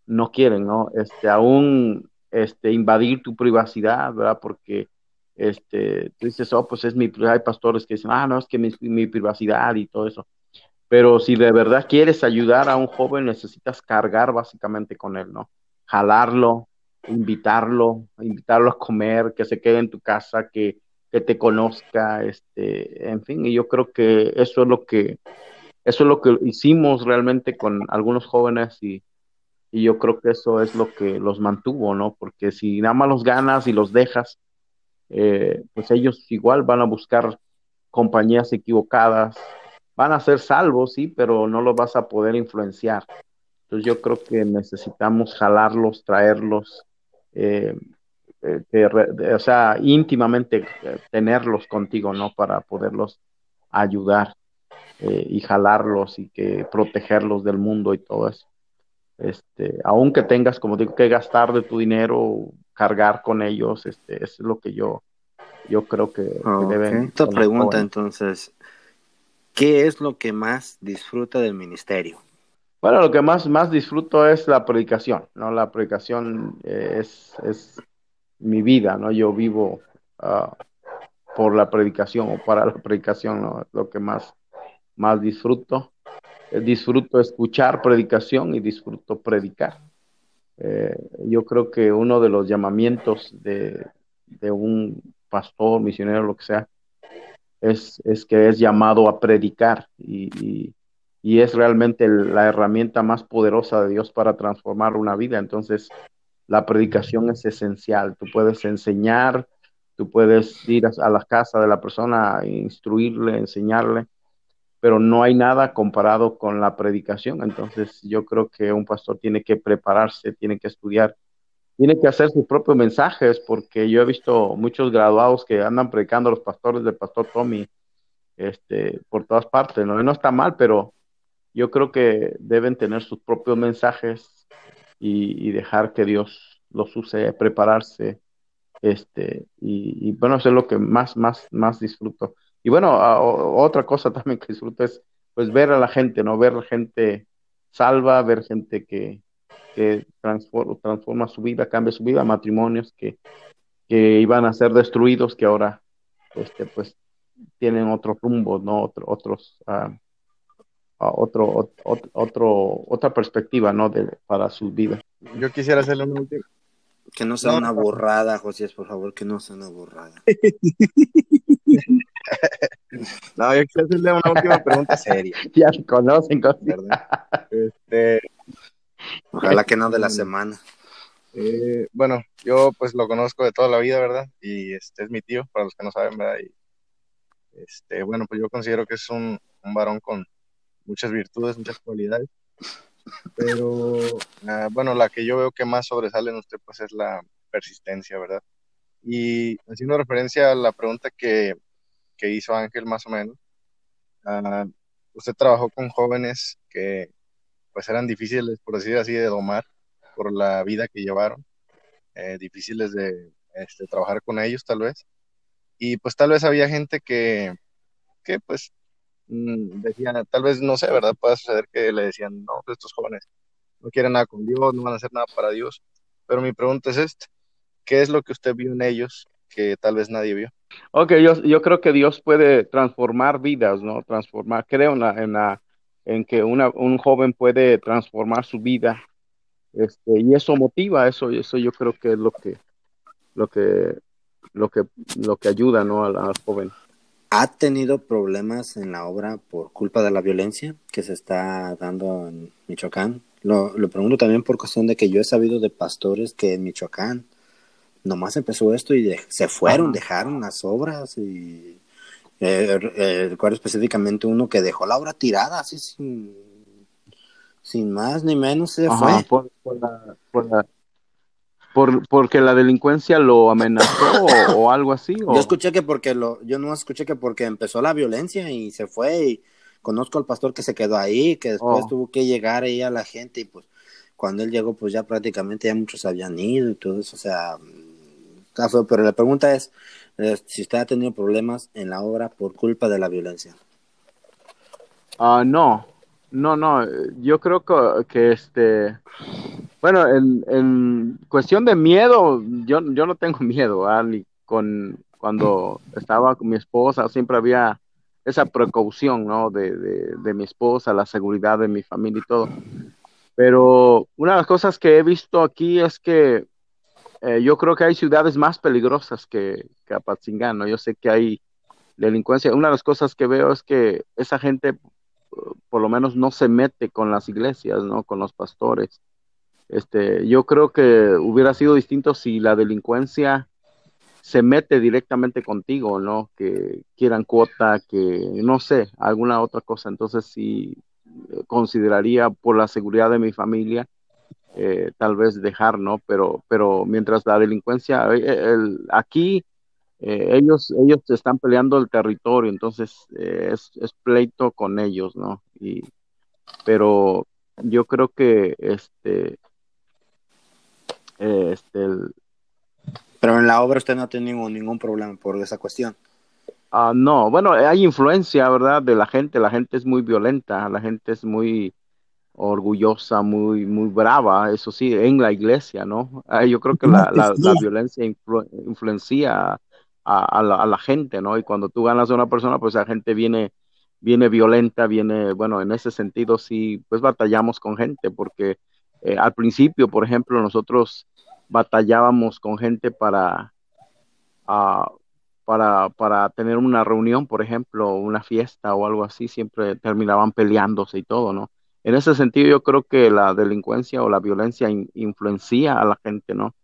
no quieren, ¿no? Este, aún este, invadir tu privacidad, ¿verdad? Porque este, tú dices, oh, pues es mi, hay pastores que dicen, ah, no, es que mi, privacidad y todo eso. Pero si de verdad quieres ayudar a un joven, necesitas cargar básicamente con él, ¿no? Jalarlo, invitarlo, invitarlo a comer, que se quede en tu casa, que, que te conozca, este, en fin, y yo creo que eso es lo que, eso es lo que hicimos realmente con algunos jóvenes y, y yo creo que eso es lo que los mantuvo, ¿no? Porque si nada más los ganas y los dejas, eh, pues ellos igual van a buscar compañías equivocadas, van a ser salvos, sí, pero no los vas a poder influenciar. Entonces yo creo que necesitamos jalarlos, traerlos, eh, eh, o sea, íntimamente tenerlos contigo, ¿no? Para poderlos ayudar y jalarlos y que protegerlos del mundo y todo eso. Este, aunque tengas, como digo, que gastar de tu dinero, cargar con ellos, este, es lo que yo, yo creo que, deben. Esta pregunta entonces, ¿qué es lo que más disfruta del ministerio? Bueno, lo que más, más disfruto es la predicación, ¿no? La predicación eh, es, es mi vida, ¿no? Yo vivo ah, por la predicación o para la [laughs] predicación, ¿no? Lo que más, más disfruto. Eh, disfruto escuchar predicación y disfruto predicar. Eh, yo creo que uno de los llamamientos de, un pastor, misionero, lo que sea, es, es que es llamado a predicar y, y, es realmente la herramienta más poderosa de Dios para transformar una vida. Entonces, la predicación es esencial. Tú puedes enseñar, tú puedes ir a la casa de la persona, instruirle, enseñarle, pero no hay nada comparado con la predicación. Entonces yo creo que un pastor tiene que prepararse, tiene que estudiar, tiene que hacer sus propios mensajes, porque yo he visto muchos graduados que andan predicando a los pastores del pastor Tommy este, por todas partes. ¿no? no está mal, pero yo creo que deben tener sus propios mensajes y, dejar que Dios los use, prepararse. Este, y, y bueno, eso es lo que más, más, más disfruto. Y bueno, otra cosa también que disfruto es pues ver a la gente, ¿no? Ver gente salva, ver gente que, que transforma, transforma, su vida, cambia su vida, matrimonios que, que iban a ser destruidos, que ahora este, pues tienen otro rumbo, ¿no? Otro, otros, uh, otro, otro, otro, otra perspectiva, ¿no? De, para su vida. Yo quisiera hacerle una última. Que no sea una borrada, José, por favor, que no sea una borrada. [laughs] no, yo quiero hacerle una última pregunta seria. [laughs] Ya se conocen. Este, Ojalá que no de la semana. Eh, bueno, yo pues lo conozco de toda la vida, ¿verdad? Y este es mi tío, para los que no saben, ¿verdad? Y este, bueno, pues yo considero que es un, un varón con muchas virtudes, muchas cualidades. Pero ah, bueno, la que yo veo que más sobresale en usted pues es la persistencia, ¿verdad? Y haciendo referencia a la pregunta que, que hizo Ángel más o menos, ah, usted trabajó con jóvenes que pues eran difíciles, por decir así, de domar por la vida que llevaron, eh, difíciles de este, trabajar con ellos tal vez. Y pues tal vez había gente que, que pues decían, tal vez no sé, ¿verdad? Puede suceder que le decían, no, pues, estos jóvenes no quieren nada con Dios, no van a hacer nada para Dios. Pero mi pregunta es esta, ¿qué es lo que usted vio en ellos que tal vez nadie vio? Ok, yo, yo creo que Dios puede transformar vidas, ¿no? Transformar, creo en, la, en, la, en que una, un joven puede transformar su vida. Este, y eso motiva, eso, eso yo creo que es lo que, lo que, lo que, lo que ayuda, ¿no? Al joven. ¿Ha tenido problemas en la obra por culpa de la violencia que se está dando en Michoacán? Lo, lo pregunto también por cuestión de que yo he sabido de pastores que en Michoacán nomás empezó esto y de- se fueron, dejaron las obras y eh, eh, recuerdo específicamente uno que dejó la obra tirada así sin, sin más ni menos se Ajá, fue. por, por la, por la- por- porque la delincuencia lo amenazó o, o algo así. O, Yo escuché que porque lo, yo no escuché que porque empezó la violencia y se fue y conozco al pastor que se quedó ahí, que después Oh. tuvo que llegar ahí a la gente y pues cuando él llegó pues ya prácticamente ya muchos habían ido y todo eso, o sea, pero la pregunta es eh, si usted ha tenido problemas en la obra por culpa de la violencia. Ah, no, no, no. Yo creo que, que este, bueno, en, en cuestión de miedo, yo, yo no tengo [laughs] miedo, ¿ah? Con cuando estaba con mi esposa, siempre había esa precaución, ¿no? De, de, de mi esposa, la seguridad de mi familia y todo. Pero una de las cosas que he visto aquí es que eh, yo creo que hay ciudades más peligrosas que, que Apatzingán, ¿no? Yo sé que hay delincuencia. Una de las cosas que veo es que esa gente por lo menos no se mete con las iglesias, ¿no? Con los pastores. Este, yo creo que hubiera sido distinto si la delincuencia se mete directamente contigo, ¿no? Que quieran cuota, que no sé, alguna otra cosa. Entonces sí eh, consideraría por la seguridad de mi familia eh, tal vez dejar, ¿no? Pero, pero mientras la delincuencia, eh, aquí eh, ellos, ellos están peleando el territorio, entonces es, es pleito con ellos, ¿no? Y, pero yo creo que este, eh, este, el- Pero en la obra usted no ha tenido ningún problema por esa cuestión. ah, no, bueno, hay influencia, ¿verdad? De la gente, la gente es muy violenta, la gente es muy orgullosa, muy, muy brava, eso sí, en la iglesia, ¿no? Ah, yo creo que la, la, la violencia influ- influencia a, a la, a la gente, ¿no? Y cuando tú ganas a una persona, pues la gente viene, viene violenta, viene, bueno, en ese sentido sí, pues batallamos con gente, porque eh, al principio, por ejemplo, nosotros batallábamos con gente para, ah, para, para tener una reunión, por ejemplo, una fiesta o algo así, siempre terminaban peleándose y todo, ¿no? En ese sentido, yo creo que la delincuencia o la violencia in- influencia a la gente, ¿no?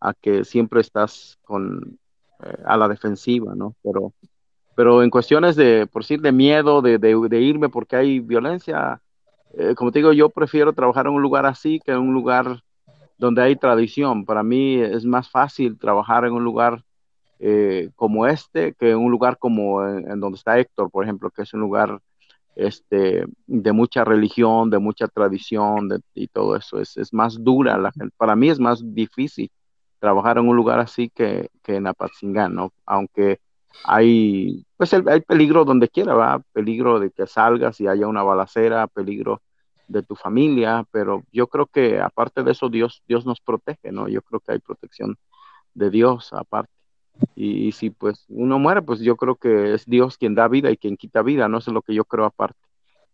A que siempre estás con, eh, a la defensiva, ¿no? Pero, pero en cuestiones de, por decir, de miedo, de irme porque hay violencia, eh, como te digo, yo prefiero trabajar en un lugar así que en un lugar donde hay tradición. Para mí es más fácil trabajar en un lugar eh, como este que en un lugar como en, donde está Héctor, por ejemplo, que es un lugar este, de mucha religión, de mucha tradición y todo eso. Es, es más dura, la gente. para mí es más difícil trabajar en un lugar así que, que en Apatzingán, ¿no? Aunque hay, pues el- hay peligro donde quiera, ¿va? Peligro de que salgas y haya una balacera, peligro de tu familia, pero yo creo que aparte de eso Dios, Dios nos protege, ¿no? Yo creo que hay protección de Dios aparte. Y, si pues uno muere, pues yo creo que es Dios quien da vida y quien quita vida, no es lo que yo creo aparte.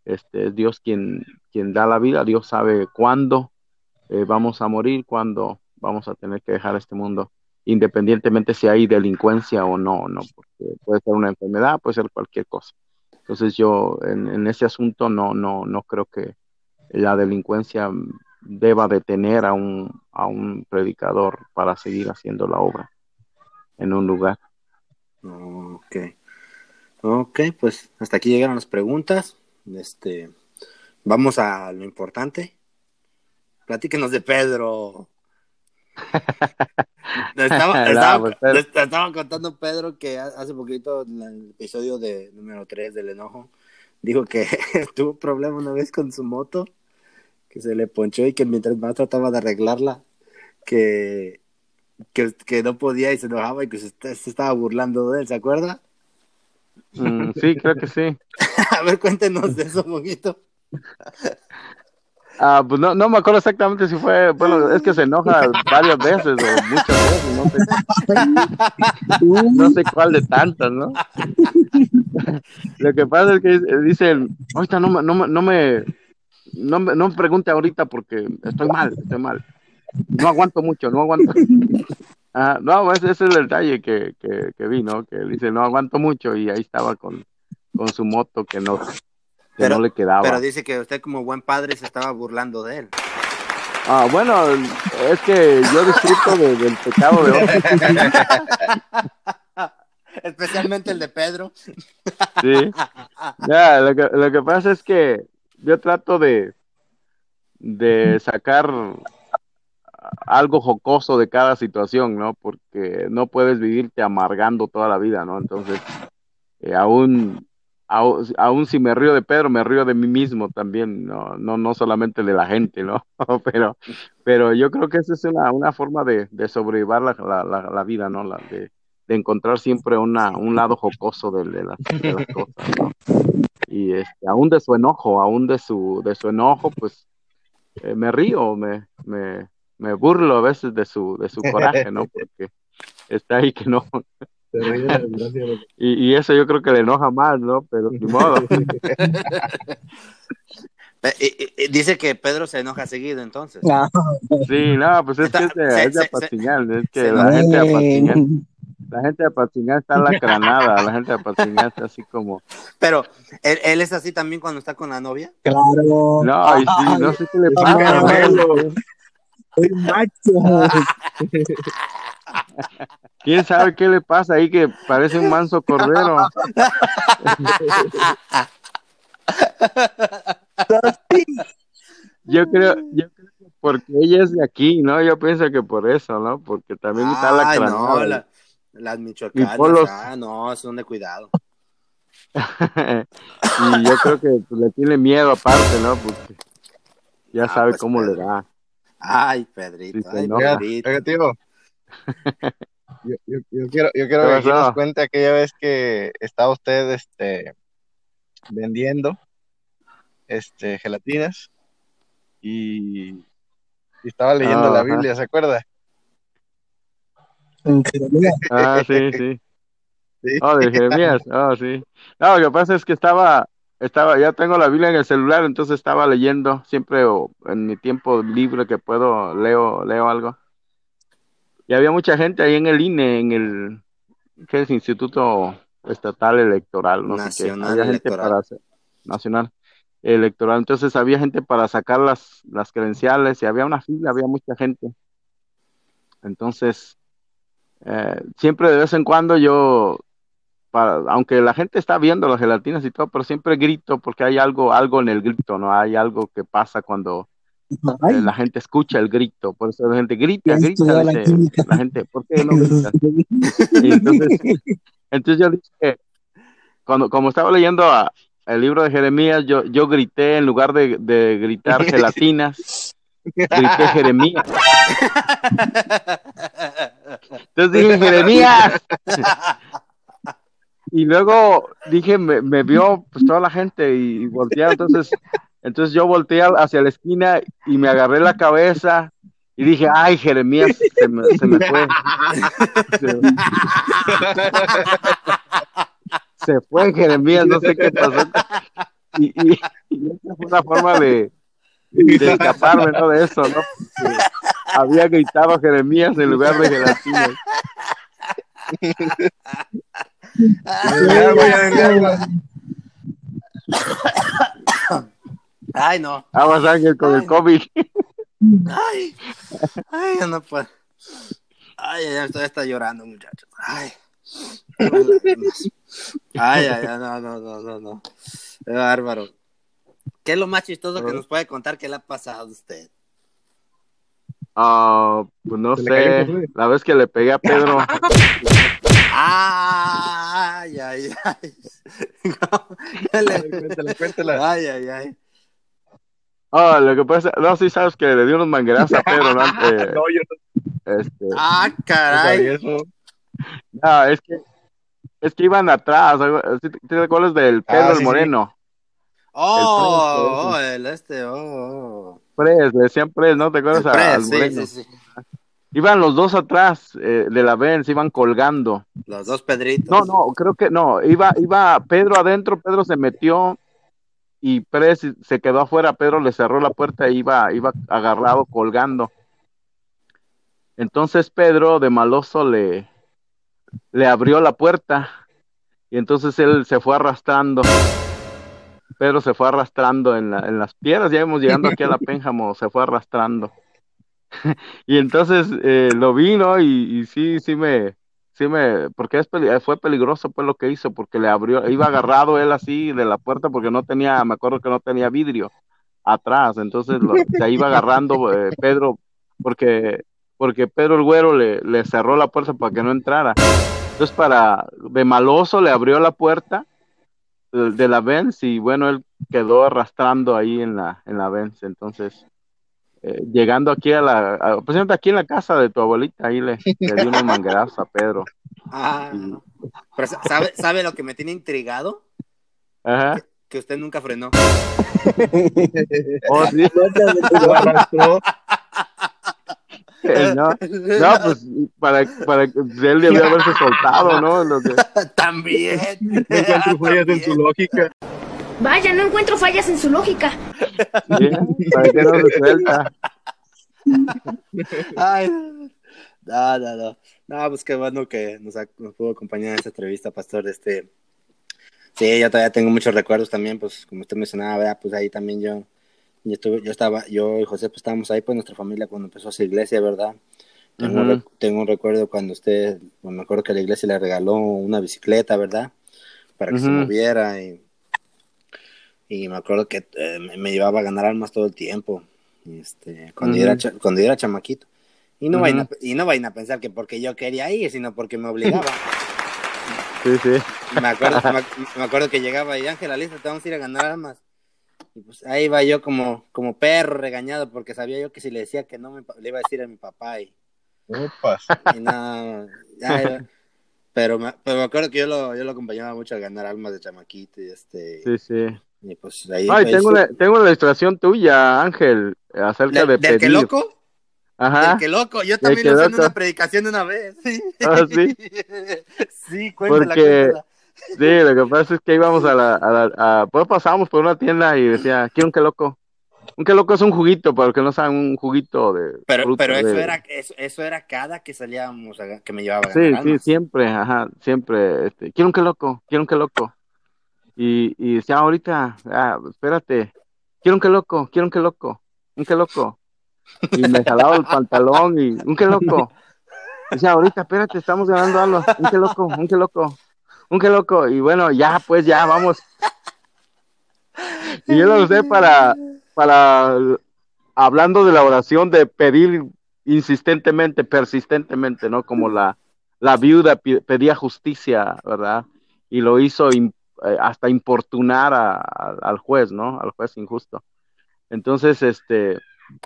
Este, es Dios quien, quien da la vida, Dios sabe cuándo eh, vamos a morir, cuándo vamos a tener que dejar este mundo, independientemente si hay delincuencia o no, no, porque puede ser una enfermedad, puede ser cualquier cosa. Entonces yo en, ese asunto no, no, no creo que la delincuencia deba detener a un, a un predicador para seguir haciendo la obra en un lugar. Ok. Ok, pues hasta aquí llegaron las preguntas. Este, vamos a lo importante. Platíquenos de Pedro. Le estaba, [laughs] No, estaba- pues, Pedro. le estaba contando Pedro que ha- hace poquito, en el episodio de número 3 del enojo, dijo que [laughs] tuvo un problema una vez con su moto, que se le ponchó y que mientras más trataba de arreglarla, que, que, que no podía y se enojaba y que se, se estaba burlando de él, ¿se acuerda? Mm, sí, creo que sí. [laughs] A ver, cuéntenos de eso un poquito. Ah, pues no, no me acuerdo exactamente si fue, bueno, es que se enoja [laughs] varias veces o muchas veces, no sé, [laughs] no sé cuál de tantas, ¿no? Lo que pasa es que dicen, ahorita no me, no me, no me, no me, no me pregunte ahorita porque estoy mal, estoy mal. No aguanto mucho, no aguanto. [laughs] Ah, no, ese, ese es el detalle que, que, que vi, ¿no? Que dice, no aguanto mucho y ahí estaba con, con su moto que no, que Pero- no le quedaba. Pero dice que usted como buen padre se estaba burlando de él. Ah, bueno, es que yo disfruto de- del pecado de otros. [laughs] Especialmente el de Pedro. Sí. Ya, lo, que, lo que pasa es que yo trato de, de sacar algo jocoso de cada situación, ¿no? Porque no puedes vivirte amargando toda la vida, ¿no? Entonces, eh, aún, aún, si me río de Pedro, me río de mí mismo también, no, no, no solamente de la gente, ¿no? [laughs] Pero, pero yo creo que esa es una, una forma de, de sobrellevar la, la, la, la vida, ¿no? La, de, de encontrar siempre una, un lado jocoso de, de las, de las [laughs] cosas, ¿no? Y este, aún de su enojo, aún de su, de su enojo, pues eh, me río, me, me, me burlo a veces de su, de su coraje, ¿no? [laughs] Porque está ahí que no. Te ríes de la desgracia de los- Y, y eso yo creo que le enoja más, ¿no? Pero ni modo. Eh, eh, eh, dice que Pedro se enoja seguido, entonces. Ah, Sí, no, pues es que es de, Se- es de se- Apatzingán, es que la gente de eh, Apatzingán, la gente de está lacranada, la gente de Apatzingán está así como, Pero, ¿él, él es así también cuando está con la novia? claro. no, y sí, no sé qué le pasa, macho. Quién sabe qué le pasa ahí que parece un manso cordero. [laughs] Yo creo, yo creo que porque ella es de aquí, ¿no? Yo pienso que por eso, ¿no? Porque también está Ay, lacranada. no, la- las michoacanas, polos. ah, no, son de cuidado. [laughs] y yo creo que pues, le tiene miedo aparte, ¿no? Porque ya Ah, sabe pues, cómo le da. Ay, Pedrito, se ay. Pedrito. Oiga, tío. Yo, yo, yo quiero, yo quiero ¿Qué que nos cuente aquella vez que estaba usted este, vendiendo este, gelatinas y, y estaba leyendo la Ajá. Biblia, ¿se acuerda? En Jeremías. [laughs] Ah, sí, sí. Sí. Oh, de Jeremías. Oh, [laughs] sí. No, lo que pasa es que estaba, estaba, ya tengo la Biblia en el celular, entonces estaba leyendo siempre o en mi tiempo libre que puedo, leo, leo algo. Y había mucha gente ahí en el INE, en el, ¿qué es? Instituto Estatal Electoral, no sé qué. Nacional Había gente Electoral. para hacer, nacional electoral. Entonces había gente para sacar las, las credenciales y había una fila, había mucha gente. Entonces, eh, siempre de vez en cuando yo, para, aunque la gente está viendo las gelatinas y todo, pero siempre grito porque hay algo, algo en el grito, ¿no? Hay algo que pasa cuando Ay, la gente escucha el grito. Por eso la gente grita, grita, la dice química. la gente, ¿por qué no [laughs] gritas? Y entonces, [laughs] entonces yo dije, cuando, como estaba leyendo a- el libro de Jeremías, yo, yo grité en lugar de, de gritar gelatinas, grité Jeremías. Entonces dije, Jeremías. Y luego dije, me, me vio pues toda la gente y, y volteé, entonces, entonces yo volteé hacia la esquina y me agarré la cabeza y dije, ay, Jeremías, se me, se me fue. Se, [laughs] se fue Jeremías, no sé qué pasó. Y, y, y esa fue una forma de, de escaparme, ¿no? De eso, ¿no? Porque había gritado Jeremías en lugar de gelatinas. Ya voy a venderlo. Ay, no. Aguas Ángel con el Ay. COVID. Ay, ay, ya no puedo. Ay, ya estoy está llorando, muchachos. Ay. Ay, ay, ay, no, no, no, no, no. Qué bárbaro. ¿Qué es lo más chistoso que nos puede contar que le ha pasado a usted? Ah, pues no ¿Se le cayó sé, la vez que le pegué a Pedro, [laughs] Ay, ay, ay. [laughs] No, dale. Cuéntala, cuéntala. Ay, ay, ay. Ah, lo que pasa, no, sí sabes que le dio unos manguerazos a Pedro, ¿no? [laughs] Eh, No, yo no este, Ah, caray. eso. no, es que, es que iban atrás, ¿sí ¿te, te acuerdas del Pedro Ah, el sí, sí. Moreno? Oh, oh, el este, oh, oh. Pres, le decían Pres, ¿no? ¿Te acuerdas El a- Pres, al sí, Moreno? sí, sí. Iban los dos atrás eh, de la Benz, iban colgando. Los dos Pedritos. No, no, creo que no. Iba, iba Pedro adentro, Pedro se metió y Pérez se quedó afuera. Pedro le cerró la puerta e iba, iba agarrado, colgando. Entonces Pedro, de maloso, le, le abrió la puerta y entonces él se fue arrastrando. Pedro se fue arrastrando en, la- en las piedras, ya íbamos llegando aquí a la [laughs] Pénjamo, se fue arrastrando. [laughs] y entonces eh, lo vi, ¿no? Y, y sí, sí me, sí me, porque es fue peligroso pues lo que hizo, porque le abrió, iba agarrado él así de la puerta porque no tenía, me acuerdo que no tenía vidrio atrás, entonces lo- se iba agarrando eh, Pedro, porque, porque Pedro el güero le, le cerró la puerta para que no entrara. Entonces para, de maloso le abrió la puerta de, de la Benz y bueno, él quedó arrastrando ahí en la, en la Benz, entonces eh, llegando aquí a la, a- precisamente aquí en la casa de tu abuelita, ahí le, le dio unos manguerazos a Pedro. Ah, Y- pero sa- ¿sabe, ¿sabe lo que me tiene intrigado? Ajá. Que usted nunca frenó. Oh, sí. Lo arrastró. Eh, no, no, pues para, para que él debió haberse soltado, ¿no? Lo que, [laughs] También. [laughs] No encuentro fallas en su lógica. Vaya, no encuentro fallas en su lógica. sí, para que no se suelta. Ay, no, no, no. No, pues qué bueno que nos, ha- nos pudo acompañar en esta entrevista, Pastor. Este, sí, yo todavía tengo muchos recuerdos también, pues como usted mencionaba, ¿verdad? pues ahí también yo, yo estuve, yo estaba, yo y José, pues estábamos ahí, pues nuestra familia cuando empezó esa iglesia, ¿verdad? Tengo, un tengo un recuerdo cuando usted, bueno, me acuerdo que la iglesia le regaló una bicicleta, ¿verdad? Para que se moviera y, y me acuerdo que eh, me, llevaba a ganar almas todo el tiempo, este, cuando, yo era, cha- cuando yo era chamaquito. Y no, vayan a, y no vayan a pensar que porque yo quería ir, sino porque me obligaba. [laughs] Sí, sí. me, acuerdo, me, [laughs] me acuerdo que llegaba y Ángela, lista, te vamos a ir a ganar almas. Y pues ahí iba yo como, como perro regañado porque sabía yo que si le decía que no, me, le iba a decir a mi papá y, Opas. [laughs] y no, ya. Pero me, pero me acuerdo que yo lo, yo lo acompañaba mucho a ganar almas de chamaquito y este, Sí, sí. Y pues ahí. Ay, tengo su- una, tengo una ilustración tuya, Ángel, acerca ¿Del, de del que loco? Ajá. Del que loco, yo también lo usé en una predicación de una vez. Sí, [laughs] Ah, ¿sí? [laughs] sí cuéntala, Porque- cuéntala. Sí, lo que pasa es que íbamos a la, a la a- pues pasábamos por una tienda y decía, quiero un que loco. Un que loco es un juguito, para los que no saben, un juguito de Pero, fruta pero eso de- era, eso, eso era cada que salíamos, que me llevaba Sí, sí, siempre, ajá, siempre, este, quiero un que loco, quiero un que loco. Y, y decía, ahorita, ah, espérate, quiero un que loco, quiero un que loco, un que loco. Y me jalaba el pantalón y, un que loco. Decía, ahorita, espérate, estamos ganando algo, un que loco, un que loco, un que loco. Y bueno, ya, pues ya, vamos. Y yo lo usé para, para, hablando de la oración de pedir insistentemente, persistentemente, ¿no? Como la, la viuda pedía justicia, ¿verdad? Y lo hizo eh, hasta importunar a- a- al juez, ¿no? Al juez injusto. Entonces, este,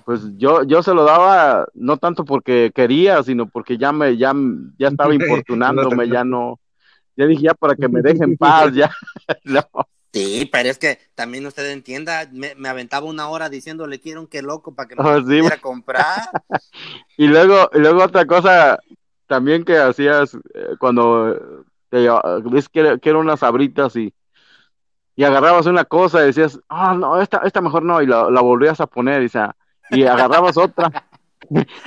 pues yo, yo se lo daba no tanto porque quería, sino porque ya me, ya, ya estaba [laughs] importunándome, ya no, ya dije ya para que me dejen [laughs] paz, ya, [laughs] no. Sí, pero es que también usted entienda, me, me aventaba una hora diciéndole quiero un que loco para que me Oh, sí, pudiera comprar. Y luego, y luego otra cosa también que hacías eh, cuando te ves que quiero unas sabritas y, y agarrabas una cosa y decías, ah, no, esta, esta mejor no, y la, la volvías a poner, y, sea, y agarrabas otra. [laughs]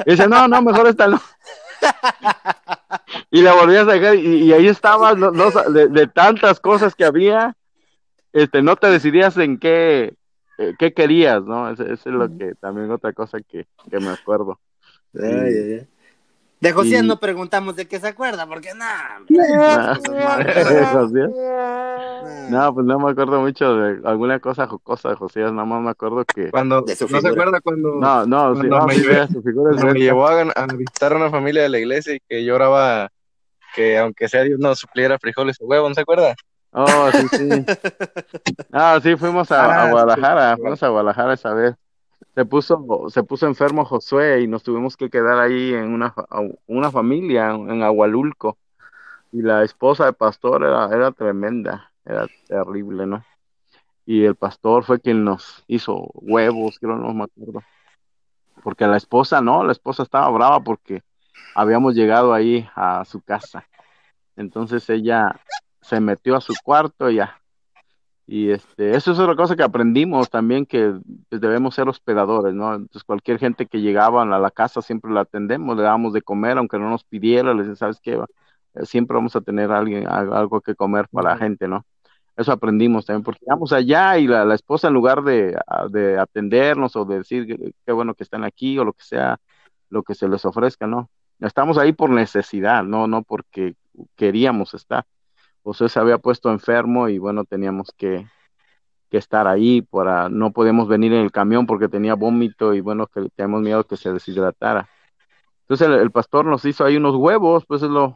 Y dice, no, no, mejor esta no. Y la volvías a dejar, y, y ahí estabas, no, no sa- de, de tantas cosas que había, este, no te decidías en qué, eh, qué querías, ¿no? Eso, eso es lo que también otra cosa que, que me acuerdo. Ay, ay, ay. De José Y- no preguntamos de qué se acuerda, porque nada. Josías. [laughs] No, pues no me acuerdo mucho de alguna cosa jocosa de Josías, nada más me acuerdo que... Cuando, De su ¿no se acuerda cuando, No, no, sí, Cuando no, me sí, llevé- su figura me llevó a, a visitar a una familia de la iglesia y que yo oraba que aunque sea Dios nos supliera frijoles o huevos, ¿no se acuerda? Oh, sí, sí. [laughs] Ah, sí, fuimos a, a Ah, Guadalajara, sí. fuimos a Guadalajara esa vez. Se puso, se puso enfermo Josué y nos tuvimos que quedar ahí en una, una familia en Agualulco. Y la esposa del pastor era, era tremenda, era terrible, ¿no? Y el pastor fue quien nos hizo huevos, creo, no me acuerdo. Porque la esposa, no, la esposa estaba brava porque habíamos llegado ahí a su casa. Entonces ella se metió a su cuarto y ya. Y este, eso es otra cosa que aprendimos también, que pues, debemos ser hospedadores, ¿no? Entonces cualquier gente que llegaba a la casa siempre la atendemos, le dábamos de comer, aunque no nos pidiera, le decíamos, ¿sabes qué? Eh, Siempre vamos a tener alguien, al- algo que comer para la gente, ¿no? Eso aprendimos también, porque llegamos allá y la, la esposa en lugar de, de atendernos o de decir qué bueno que están aquí o lo que sea, lo que se les ofrezca, ¿no? Estamos ahí por necesidad, no, no porque queríamos estar. José se había puesto enfermo y bueno, teníamos que, que estar ahí para, no podíamos venir en el camión porque tenía vómito y bueno, que teníamos miedo que se deshidratara. Entonces el, el pastor nos hizo ahí unos huevos, pues es lo,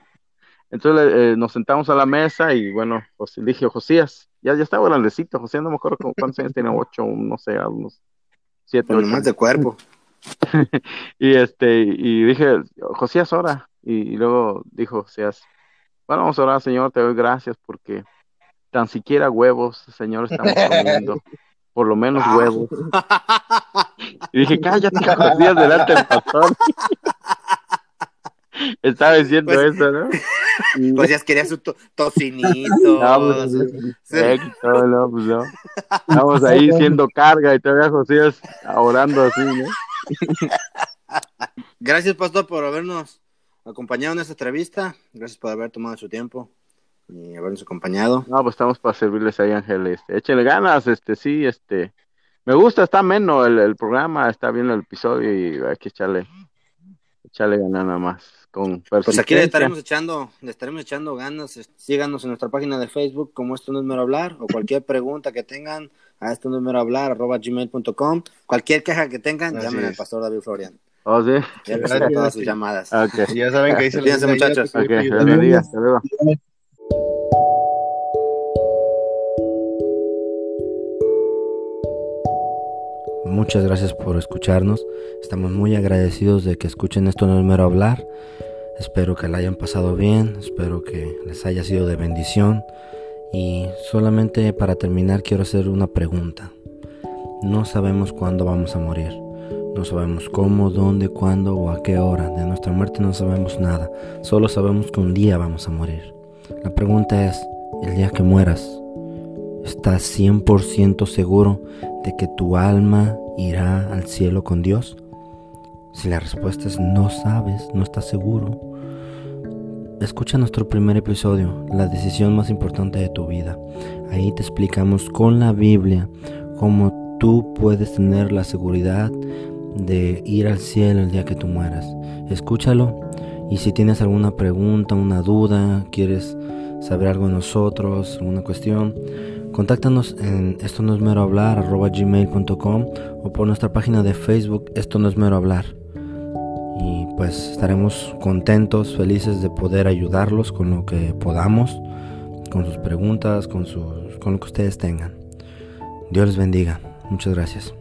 entonces eh, nos sentamos a la mesa y bueno, pues le dije, Josías, ya, ya estaba grandecito, Josías no me acuerdo cuántos años tenía, ocho, no sé, unos siete, Por ocho. más de cuerpo. [laughs] Y este, y dije, Josías, ora. Y, y luego dijo Josías, bueno, vamos a orar, Señor, te doy gracias porque tan siquiera huevos, Señor, estamos comiendo. [laughs] Por lo menos huevos. Y dije, cállate, Josías, delante del pastor. [laughs] Estaba diciendo Pues- eso, ¿no? [laughs] Y- Pues ya quería su to- tocinito. Pues, perfecto, no, pues no. Estamos ahí siendo carga y todavía Josías orando así, ¿no? Gracias, pastor, por habernos acompañado en esta entrevista. Gracias por haber tomado su tiempo y habernos acompañado. No, pues estamos para servirles ahí, Ángel. Este, échenle ganas, este, sí, este. Me gusta, está ameno el, el programa, está bien el episodio y hay que echarle, echarle ganas nada más. Con Pues aquí le estaremos echando, le estaremos echando ganas. Este, Síganos en nuestra página de Facebook como esto no es mero hablar o cualquier pregunta que tengan a esto no es mero hablar arroba gmail.com. Cualquier queja que tengan, Así llamen al pastor David Florian. Oh, sí. Ya [laughs] todas sus llamadas. Ok, Y ya saben que dice Cuídense, muchachos. ok, Dios bendiga, hasta luego. Muchas gracias por escucharnos. Estamos muy agradecidos de que escuchen esto no es mero hablar. Espero que la hayan pasado bien, espero que les haya sido de bendición. Y solamente para terminar quiero hacer una pregunta. No sabemos cuándo vamos a morir. No sabemos cómo, dónde, cuándo o a qué hora. De nuestra muerte no sabemos nada. Solo sabemos que un día vamos a morir. La pregunta es, el día que mueras, ¿estás 100% seguro de que tu alma irá al cielo con Dios? Si la respuesta es no sabes, no estás seguro, escucha nuestro primer episodio, la decisión más importante de tu vida. Ahí te explicamos con la Biblia cómo tú puedes tener la seguridad de ir al cielo el día que tú mueras. Escúchalo y si tienes alguna pregunta, una duda, quieres saber algo de nosotros, alguna cuestión, Contáctanos en esto no es mero hablar arroba gmail.com o por nuestra página de Facebook esto no es mero hablar. Y pues estaremos contentos, felices de poder ayudarlos con lo que podamos, con sus preguntas, con, sus, con lo que ustedes tengan. Dios les bendiga. Muchas gracias.